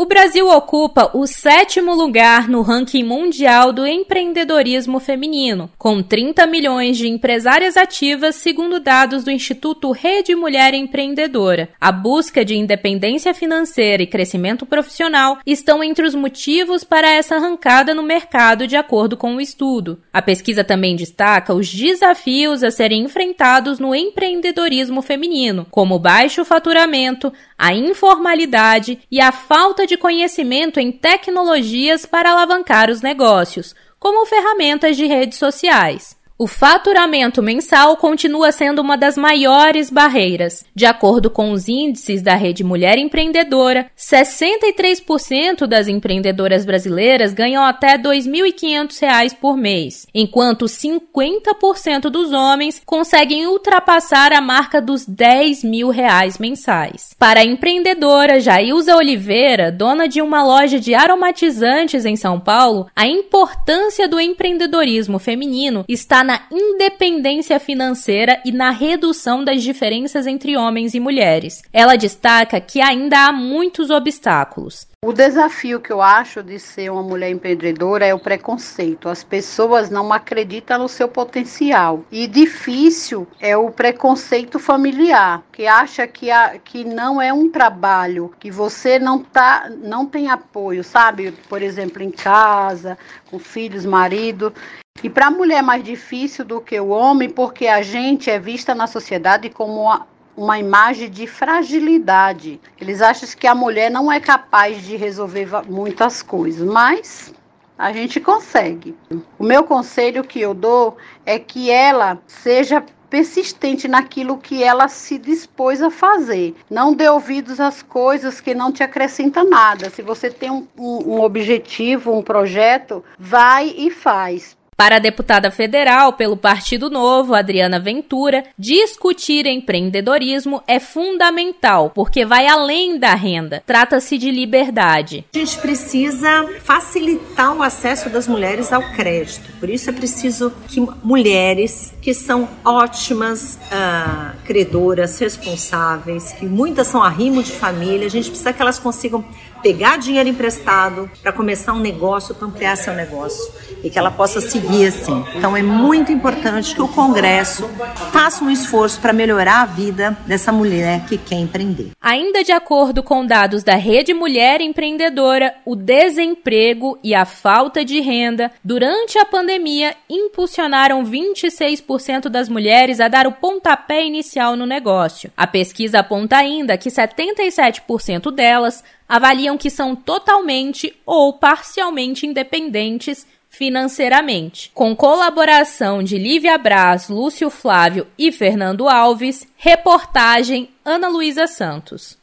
O Brasil ocupa o sétimo lugar no ranking mundial do empreendedorismo feminino, com 30 milhões de empresárias ativas, segundo dados do Instituto Rede Mulher Empreendedora. A busca de independência financeira e crescimento profissional estão entre os motivos para essa arrancada no mercado, de acordo com o estudo. A pesquisa também destaca os desafios a serem enfrentados no empreendedorismo feminino, como baixo faturamento, a informalidade e a falta de conhecimento em tecnologias para alavancar os negócios, como ferramentas de redes sociais. O faturamento mensal continua sendo uma das maiores barreiras. De acordo com os índices da Rede Mulher Empreendedora, 63% das empreendedoras brasileiras ganham até R$ 2.500 por mês, enquanto 50% dos homens conseguem ultrapassar a marca dos 10 mil reais mensais. Para a empreendedora Jailza Oliveira, dona de uma loja de aromatizantes em São Paulo, a importância do empreendedorismo feminino está na independência financeira e na redução das diferenças entre homens e mulheres. Ela destaca que ainda há muitos obstáculos. O desafio que eu acho de ser uma mulher empreendedora é o preconceito. As pessoas não acreditam no seu potencial. E difícil é o preconceito familiar, que acha que, a, que não é um trabalho, que você não, tá, não tem apoio, sabe? Por exemplo, em casa, com filhos, marido. E para a mulher é mais difícil do que o homem, porque a gente é vista na sociedade como uma, uma imagem de fragilidade. Eles acham que a mulher não é capaz de resolver muitas coisas, mas a gente consegue. O meu conselho que eu dou é que ela seja persistente naquilo que ela se dispôs a fazer. Não dê ouvidos às coisas que não te acrescentam nada. Se você tem um, um, um objetivo, um projeto, vai e faz. Para a deputada federal pelo Partido Novo, Adriana Ventura, discutir empreendedorismo é fundamental, porque vai além da renda. Trata-se de liberdade. A gente precisa facilitar o acesso das mulheres ao crédito. Por isso é preciso que mulheres que são ótimas uh, credoras, responsáveis, que muitas são arrimo de família, a gente precisa que elas consigam pegar dinheiro emprestado para começar um negócio, para ampliar seu negócio e que ela possa seguir assim. Então é muito importante que o Congresso faça um esforço para melhorar a vida dessa mulher que quer empreender. Ainda de acordo com dados da Rede Mulher Empreendedora, o desemprego e a falta de renda durante a pandemia impulsionaram 26% das mulheres a dar o pontapé inicial no negócio. A pesquisa aponta ainda que 77% delas avaliam que são totalmente ou parcialmente independentes financeiramente. Com colaboração de Lívia Braz, Lúcio Flávio e Fernando Alves, reportagem Ana Luísa Santos.